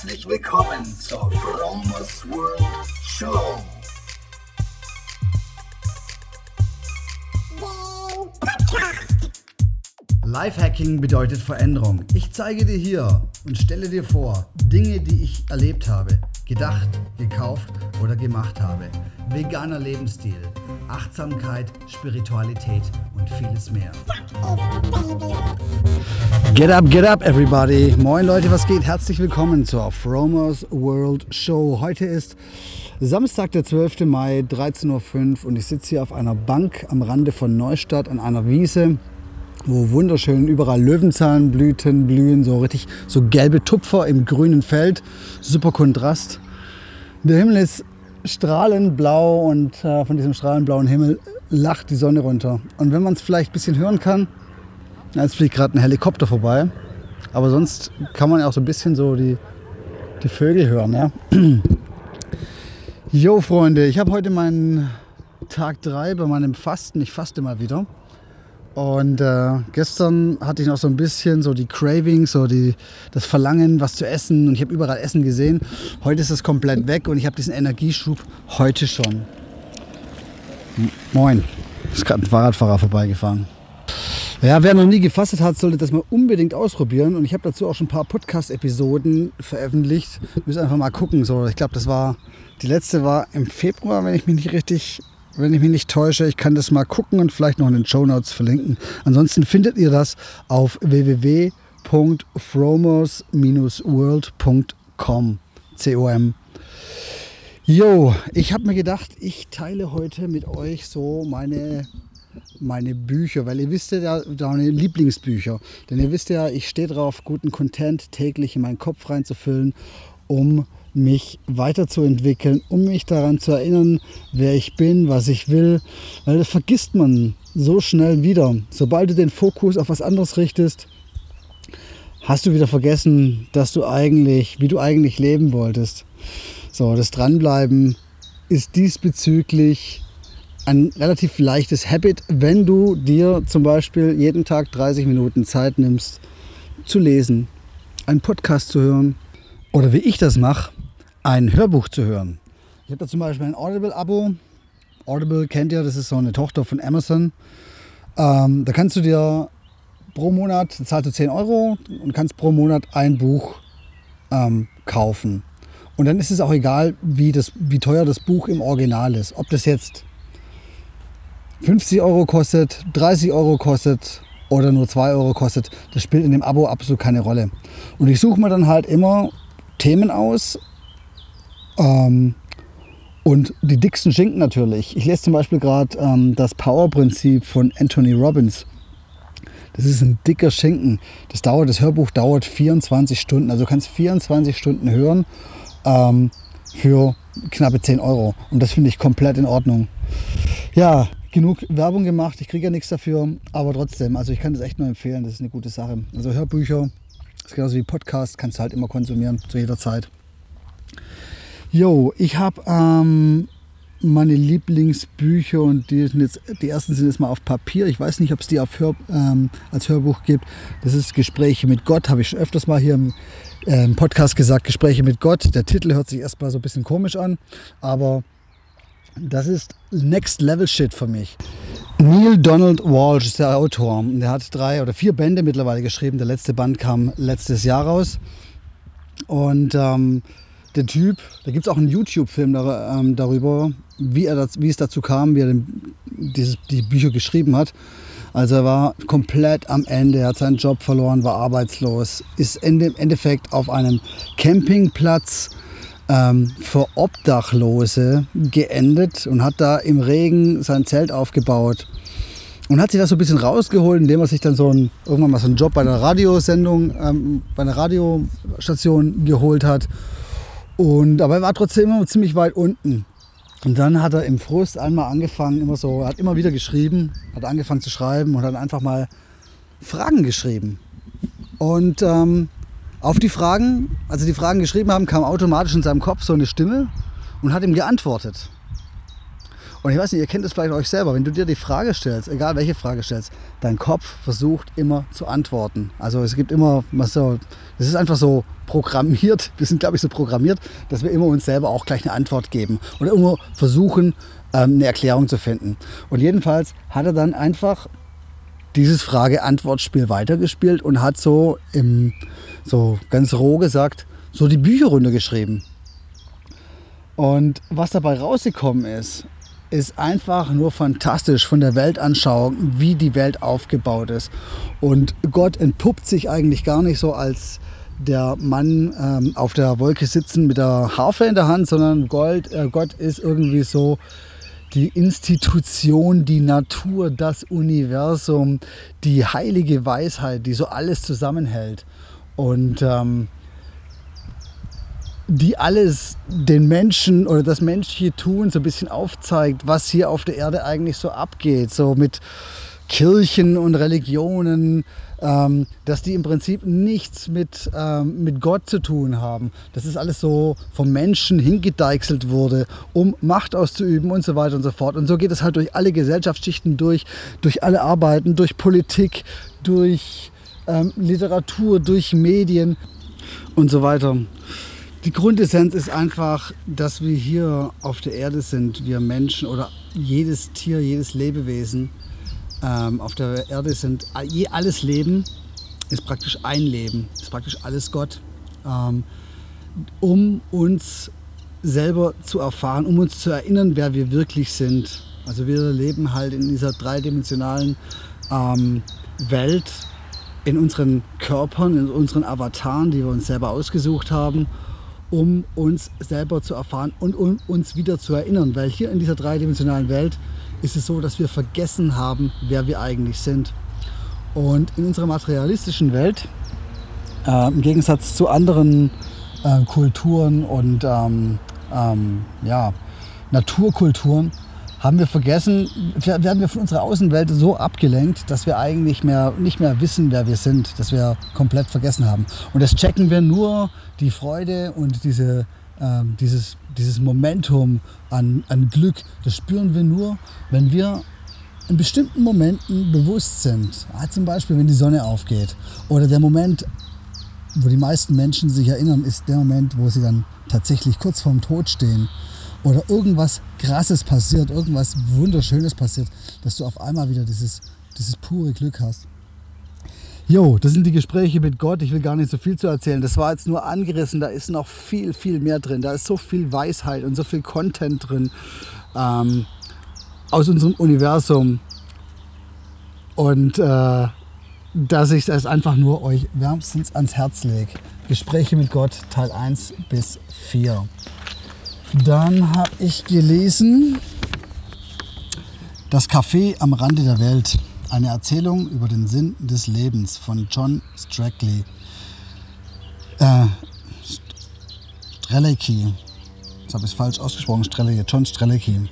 Herzlich willkommen zur Fromers World Show. Lifehacking bedeutet Veränderung. Ich zeige dir hier und stelle dir vor Dinge, die ich erlebt habe, gedacht, gekauft oder gemacht habe. Veganer Lebensstil, Achtsamkeit, Spiritualität und vieles mehr. Get up, get up, everybody. Moin Leute, was geht? Herzlich willkommen zur Fromers World Show. Heute ist Samstag, der 12. Mai, 13.05 Uhr und ich sitze hier auf einer Bank am Rande von Neustadt an einer Wiese wo wunderschön überall Löwenzahnblüten blühen, so richtig so gelbe Tupfer im grünen Feld, super Kontrast. Der Himmel ist strahlend blau und äh, von diesem strahlend blauen Himmel lacht die Sonne runter. Und wenn man es vielleicht ein bisschen hören kann, jetzt fliegt gerade ein Helikopter vorbei, aber sonst kann man ja auch so ein bisschen so die, die Vögel hören. Ja? Jo Freunde, ich habe heute meinen Tag 3 bei meinem Fasten. Ich faste mal wieder. Und äh, gestern hatte ich noch so ein bisschen so die Cravings, so die, das Verlangen, was zu essen. Und ich habe überall Essen gesehen. Heute ist es komplett weg und ich habe diesen Energieschub heute schon. Moin, ist gerade ein Fahrradfahrer vorbeigefahren. Ja, wer noch nie gefastet hat, sollte das mal unbedingt ausprobieren. Und ich habe dazu auch schon ein paar Podcast-Episoden veröffentlicht. Müssen einfach mal gucken. So, ich glaube, das war die letzte war im Februar, wenn ich mich nicht richtig wenn ich mich nicht täusche. Ich kann das mal gucken und vielleicht noch in den Show Notes verlinken. Ansonsten findet ihr das auf www.fromos-world.com. C-O-M. Jo, ich habe mir gedacht, ich teile heute mit euch so meine, meine Bücher, weil ihr wisst ja, meine Lieblingsbücher. Denn ihr wisst ja, ich stehe drauf, guten Content täglich in meinen Kopf reinzufüllen, um mich weiterzuentwickeln, um mich daran zu erinnern, wer ich bin, was ich will. Weil das vergisst man so schnell wieder. Sobald du den Fokus auf was anderes richtest, hast du wieder vergessen, dass du eigentlich, wie du eigentlich leben wolltest. So, das Dranbleiben ist diesbezüglich ein relativ leichtes Habit, wenn du dir zum Beispiel jeden Tag 30 Minuten Zeit nimmst, zu lesen, einen Podcast zu hören oder wie ich das mache, ein Hörbuch zu hören. Ich habe da zum Beispiel ein Audible-Abo. Audible kennt ihr, das ist so eine Tochter von Amazon. Ähm, da kannst du dir pro Monat, zahlst du 10 Euro und kannst pro Monat ein Buch ähm, kaufen. Und dann ist es auch egal, wie, das, wie teuer das Buch im Original ist. Ob das jetzt 50 Euro kostet, 30 Euro kostet oder nur 2 Euro kostet, das spielt in dem Abo absolut keine Rolle. Und ich suche mir dann halt immer Themen aus ähm, und die dicksten Schinken natürlich. Ich lese zum Beispiel gerade ähm, das Power-Prinzip von Anthony Robbins. Das ist ein dicker Schinken. Das dauert, das Hörbuch dauert 24 Stunden. Also du kannst 24 Stunden hören ähm, für knappe 10 Euro. Und das finde ich komplett in Ordnung. Ja, genug Werbung gemacht. Ich kriege ja nichts dafür, aber trotzdem, also ich kann das echt nur empfehlen. Das ist eine gute Sache. Also Hörbücher, das ist genauso wie Podcast, kannst du halt immer konsumieren, zu jeder Zeit. Jo, ich habe ähm, meine Lieblingsbücher und die, sind jetzt, die ersten sind jetzt mal auf Papier. Ich weiß nicht, ob es die Hör, ähm, als Hörbuch gibt. Das ist Gespräche mit Gott, habe ich schon öfters mal hier im, äh, Podcast gesagt, Gespräche mit Gott. Der Titel hört sich erstmal so ein bisschen komisch an, aber das ist Next Level Shit für mich. Neil Donald Walsh ist der Autor. Der hat drei oder vier Bände mittlerweile geschrieben. Der letzte Band kam letztes Jahr raus. Und ähm, der Typ, da gibt es auch einen YouTube-Film dar, ähm, darüber, wie, er das, wie es dazu kam, wie er den, dieses, die Bücher geschrieben hat. Also er war komplett am Ende, er hat seinen Job verloren, war arbeitslos, ist im Endeffekt auf einem Campingplatz ähm, für Obdachlose geendet und hat da im Regen sein Zelt aufgebaut. Und hat sich das so ein bisschen rausgeholt, indem er sich dann so ein, irgendwann mal so einen Job bei einer Radiosendung, ähm, bei einer Radiostation geholt hat und, aber er war trotzdem immer ziemlich weit unten. Und dann hat er im Frust einmal angefangen, immer so, hat immer wieder geschrieben, hat angefangen zu schreiben und hat einfach mal Fragen geschrieben. Und ähm, auf die Fragen, als er die Fragen geschrieben haben, kam automatisch in seinem Kopf so eine Stimme und hat ihm geantwortet. Und ich weiß nicht, ihr kennt es vielleicht euch selber, wenn du dir die Frage stellst, egal welche Frage stellst, dein Kopf versucht immer zu antworten. Also es gibt immer, es ist einfach so programmiert, wir sind glaube ich so programmiert, dass wir immer uns selber auch gleich eine Antwort geben oder immer versuchen, ähm, eine Erklärung zu finden. Und jedenfalls hat er dann einfach dieses Frage-Antwort-Spiel weitergespielt und hat so im, so ganz roh gesagt, so die Bücher runtergeschrieben. Und was dabei rausgekommen ist, ist einfach nur fantastisch von der Weltanschauung, wie die Welt aufgebaut ist. Und Gott entpuppt sich eigentlich gar nicht so als der Mann ähm, auf der Wolke sitzen mit der Harfe in der Hand, sondern Gold, äh, Gott ist irgendwie so die Institution, die Natur, das Universum, die heilige Weisheit, die so alles zusammenhält. Und ähm, die alles den Menschen oder das menschliche Tun so ein bisschen aufzeigt, was hier auf der Erde eigentlich so abgeht, so mit Kirchen und Religionen, ähm, dass die im Prinzip nichts mit, ähm, mit Gott zu tun haben. Das ist alles so vom Menschen hingedeichselt wurde, um Macht auszuüben und so weiter und so fort. Und so geht es halt durch alle Gesellschaftsschichten durch, durch alle Arbeiten, durch Politik, durch ähm, Literatur, durch Medien und so weiter. Die Grundessenz ist einfach, dass wir hier auf der Erde sind, wir Menschen oder jedes Tier, jedes Lebewesen ähm, auf der Erde sind. Alles Leben ist praktisch ein Leben, ist praktisch alles Gott, ähm, um uns selber zu erfahren, um uns zu erinnern, wer wir wirklich sind. Also wir leben halt in dieser dreidimensionalen ähm, Welt, in unseren Körpern, in unseren Avataren, die wir uns selber ausgesucht haben um uns selber zu erfahren und um uns wieder zu erinnern. Weil hier in dieser dreidimensionalen Welt ist es so, dass wir vergessen haben, wer wir eigentlich sind. Und in unserer materialistischen Welt, äh, im Gegensatz zu anderen äh, Kulturen und ähm, ähm, ja, Naturkulturen, haben wir vergessen, werden wir von unserer Außenwelt so abgelenkt, dass wir eigentlich mehr, nicht mehr wissen, wer wir sind, dass wir komplett vergessen haben. Und das checken wir nur, die Freude und diese, äh, dieses, dieses Momentum an, an Glück, das spüren wir nur, wenn wir in bestimmten Momenten bewusst sind. Ah, zum Beispiel, wenn die Sonne aufgeht. Oder der Moment, wo die meisten Menschen sich erinnern, ist der Moment, wo sie dann tatsächlich kurz vorm Tod stehen oder irgendwas Krasses passiert, irgendwas Wunderschönes passiert, dass du auf einmal wieder dieses, dieses pure Glück hast. Jo, das sind die Gespräche mit Gott. Ich will gar nicht so viel zu erzählen. Das war jetzt nur angerissen. Da ist noch viel, viel mehr drin. Da ist so viel Weisheit und so viel Content drin ähm, aus unserem Universum. Und äh, dass ich das einfach nur euch wärmstens ans Herz lege. Gespräche mit Gott, Teil 1 bis 4. Dann habe ich gelesen Das Café am Rande der Welt. Eine Erzählung über den Sinn des Lebens von John Strackley. Äh, Strelecki. Das habe ich falsch ausgesprochen. Strelecki. John Strelecki.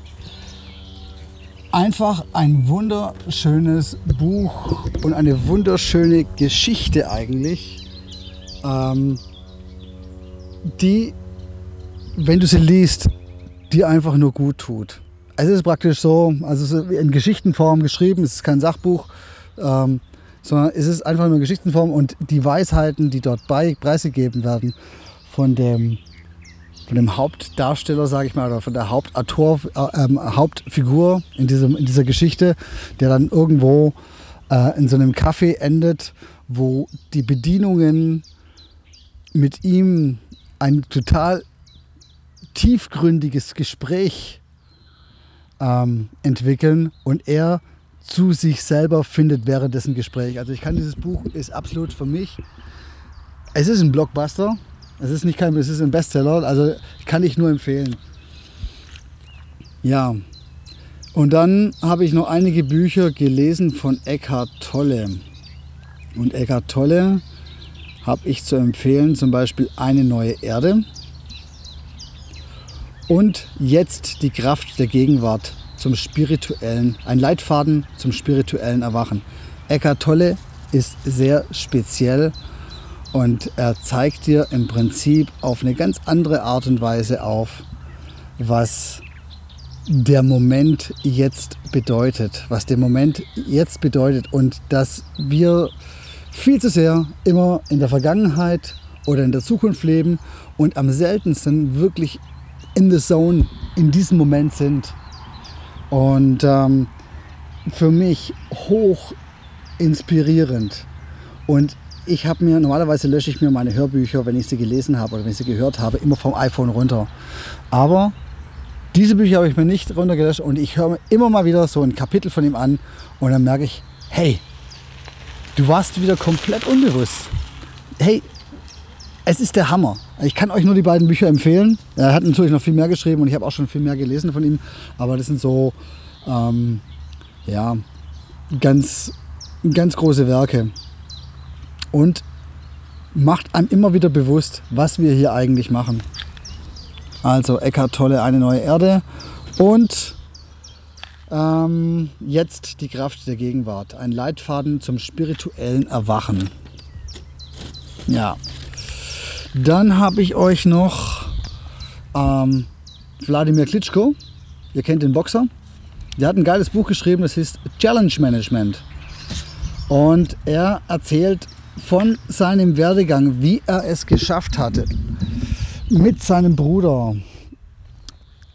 Einfach ein wunderschönes Buch und eine wunderschöne Geschichte eigentlich, ähm, die wenn du sie liest, die einfach nur gut tut. Es ist praktisch so, also in Geschichtenform geschrieben, es ist kein Sachbuch, ähm, sondern es ist einfach nur Geschichtenform und die Weisheiten, die dort bei, preisgegeben werden von dem, von dem Hauptdarsteller, sage ich mal, oder von der Hauptautor, äh, ähm, Hauptfigur in, diesem, in dieser Geschichte, der dann irgendwo äh, in so einem Café endet, wo die Bedienungen mit ihm ein total tiefgründiges Gespräch ähm, entwickeln und er zu sich selber findet während dessen Gespräch. Also ich kann dieses Buch ist absolut für mich. Es ist ein Blockbuster. Es ist nicht kein, es ist ein Bestseller. Also kann ich nur empfehlen. Ja. Und dann habe ich noch einige Bücher gelesen von Eckhart Tolle. Und Eckhart Tolle habe ich zu empfehlen, zum Beispiel Eine neue Erde. Und jetzt die Kraft der Gegenwart zum spirituellen, ein Leitfaden zum spirituellen Erwachen. Eckart Tolle ist sehr speziell und er zeigt dir im Prinzip auf eine ganz andere Art und Weise auf, was der Moment jetzt bedeutet, was der Moment jetzt bedeutet und dass wir viel zu sehr immer in der Vergangenheit oder in der Zukunft leben und am seltensten wirklich in the zone in diesem Moment sind. Und ähm, für mich hoch inspirierend. Und ich habe mir, normalerweise lösche ich mir meine Hörbücher, wenn ich sie gelesen habe oder wenn ich sie gehört habe, immer vom iPhone runter. Aber diese Bücher habe ich mir nicht runtergelöscht und ich höre mir immer mal wieder so ein Kapitel von ihm an und dann merke ich, hey, du warst wieder komplett unbewusst. Hey, es ist der Hammer. Ich kann euch nur die beiden Bücher empfehlen. Er hat natürlich noch viel mehr geschrieben und ich habe auch schon viel mehr gelesen von ihm. Aber das sind so, ähm, ja, ganz, ganz große Werke. Und macht einem immer wieder bewusst, was wir hier eigentlich machen. Also Eckhart Tolle, eine neue Erde. Und ähm, jetzt die Kraft der Gegenwart. Ein Leitfaden zum spirituellen Erwachen. Ja. Dann habe ich euch noch ähm, Wladimir Klitschko. Ihr kennt den Boxer. Der hat ein geiles Buch geschrieben, das heißt Challenge Management. Und er erzählt von seinem Werdegang, wie er es geschafft hatte, mit seinem Bruder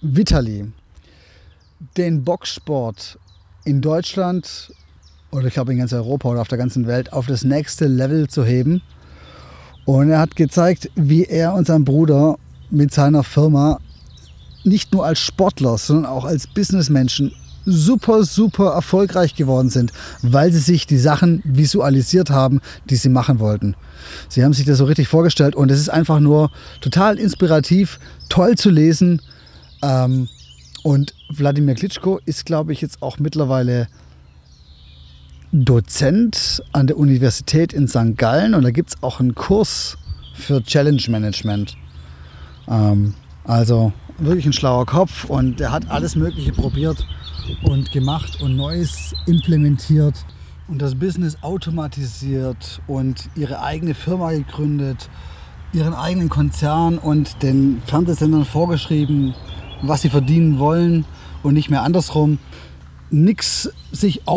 Vitali den Boxsport in Deutschland oder ich glaube in ganz Europa oder auf der ganzen Welt auf das nächste Level zu heben. Und er hat gezeigt, wie er und sein Bruder mit seiner Firma nicht nur als Sportler, sondern auch als Businessmenschen super, super erfolgreich geworden sind, weil sie sich die Sachen visualisiert haben, die sie machen wollten. Sie haben sich das so richtig vorgestellt und es ist einfach nur total inspirativ, toll zu lesen. Ähm, und Wladimir Klitschko ist, glaube ich, jetzt auch mittlerweile Dozent an der Universität in St. Gallen und da gibt es auch einen Kurs für Challenge Management. Ähm, also wirklich ein schlauer Kopf und er hat alles Mögliche probiert und gemacht und Neues implementiert und das Business automatisiert und ihre eigene Firma gegründet, ihren eigenen Konzern und den Fernsehsendern vorgeschrieben, was sie verdienen wollen und nicht mehr andersrum. Nichts sich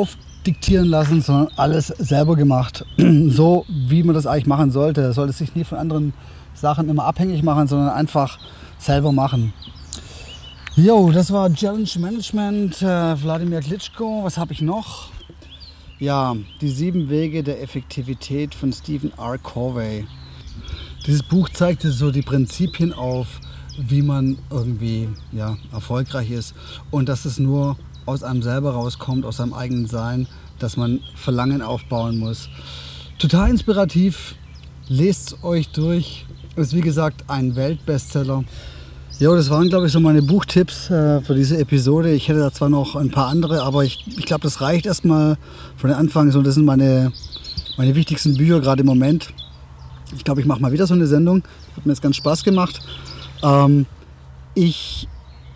aufdiktieren lassen, sondern alles selber gemacht. so wie man das eigentlich machen sollte. Sollte sich nie von anderen Sachen immer abhängig machen, sondern einfach selber machen. Jo, das war Challenge Management, äh, Wladimir Klitschko. Was habe ich noch? Ja, die sieben Wege der Effektivität von Stephen R. Corvey. Dieses Buch zeigte so die Prinzipien auf, wie man irgendwie ja, erfolgreich ist und dass es nur aus einem selber rauskommt, aus seinem eigenen Sein, dass man Verlangen aufbauen muss. Total inspirativ, lest es euch durch. Ist wie gesagt ein Weltbestseller. Ja, das waren, glaube ich, so meine Buchtipps äh, für diese Episode. Ich hätte da zwar noch ein paar andere, aber ich, ich glaube, das reicht erstmal von den Anfang. So, das sind meine, meine wichtigsten Bücher gerade im Moment. Ich glaube, ich mache mal wieder so eine Sendung. Hat mir jetzt ganz Spaß gemacht. Ähm, ich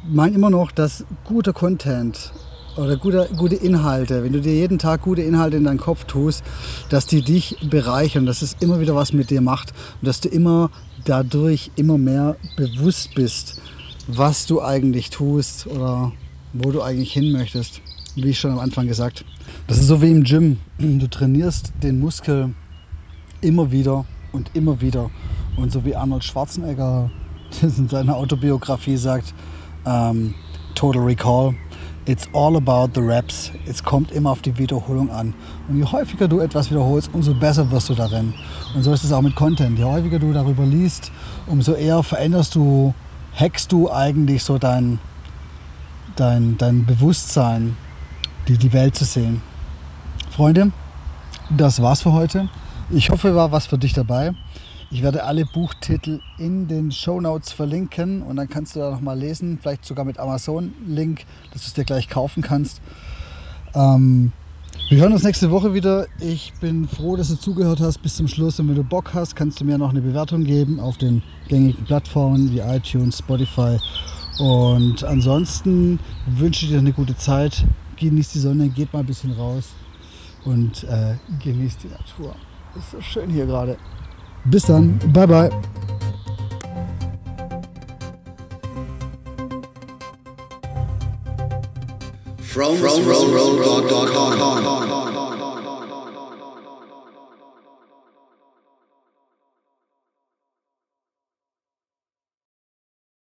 meine immer noch, dass guter Content oder gute, gute Inhalte, wenn du dir jeden Tag gute Inhalte in deinen Kopf tust, dass die dich bereichern, dass es immer wieder was mit dir macht und dass du immer dadurch immer mehr bewusst bist, was du eigentlich tust oder wo du eigentlich hin möchtest. Wie ich schon am Anfang gesagt. Das ist so wie im Gym. Du trainierst den Muskel immer wieder und immer wieder. Und so wie Arnold Schwarzenegger das in seiner Autobiografie sagt, ähm, Total Recall, It's all about the reps. Es kommt immer auf die Wiederholung an. Und je häufiger du etwas wiederholst, umso besser wirst du darin. Und so ist es auch mit Content. Je häufiger du darüber liest, umso eher veränderst du, hackst du eigentlich so dein, dein, dein Bewusstsein, die, die Welt zu sehen. Freunde, das war's für heute. Ich hoffe, war was für dich dabei. Ich werde alle Buchtitel in den Show Notes verlinken und dann kannst du da nochmal lesen, vielleicht sogar mit Amazon-Link, dass du es dir gleich kaufen kannst. Ähm, wir hören uns nächste Woche wieder. Ich bin froh, dass du zugehört hast bis zum Schluss. Und wenn du Bock hast, kannst du mir noch eine Bewertung geben auf den gängigen Plattformen wie iTunes, Spotify. Und ansonsten wünsche ich dir eine gute Zeit. Genieß die Sonne, geht mal ein bisschen raus und äh, genießt die Natur. Ist so schön hier gerade. Bis dann. Bye, bye. From, from, from, from, from, from, from, from, from, from.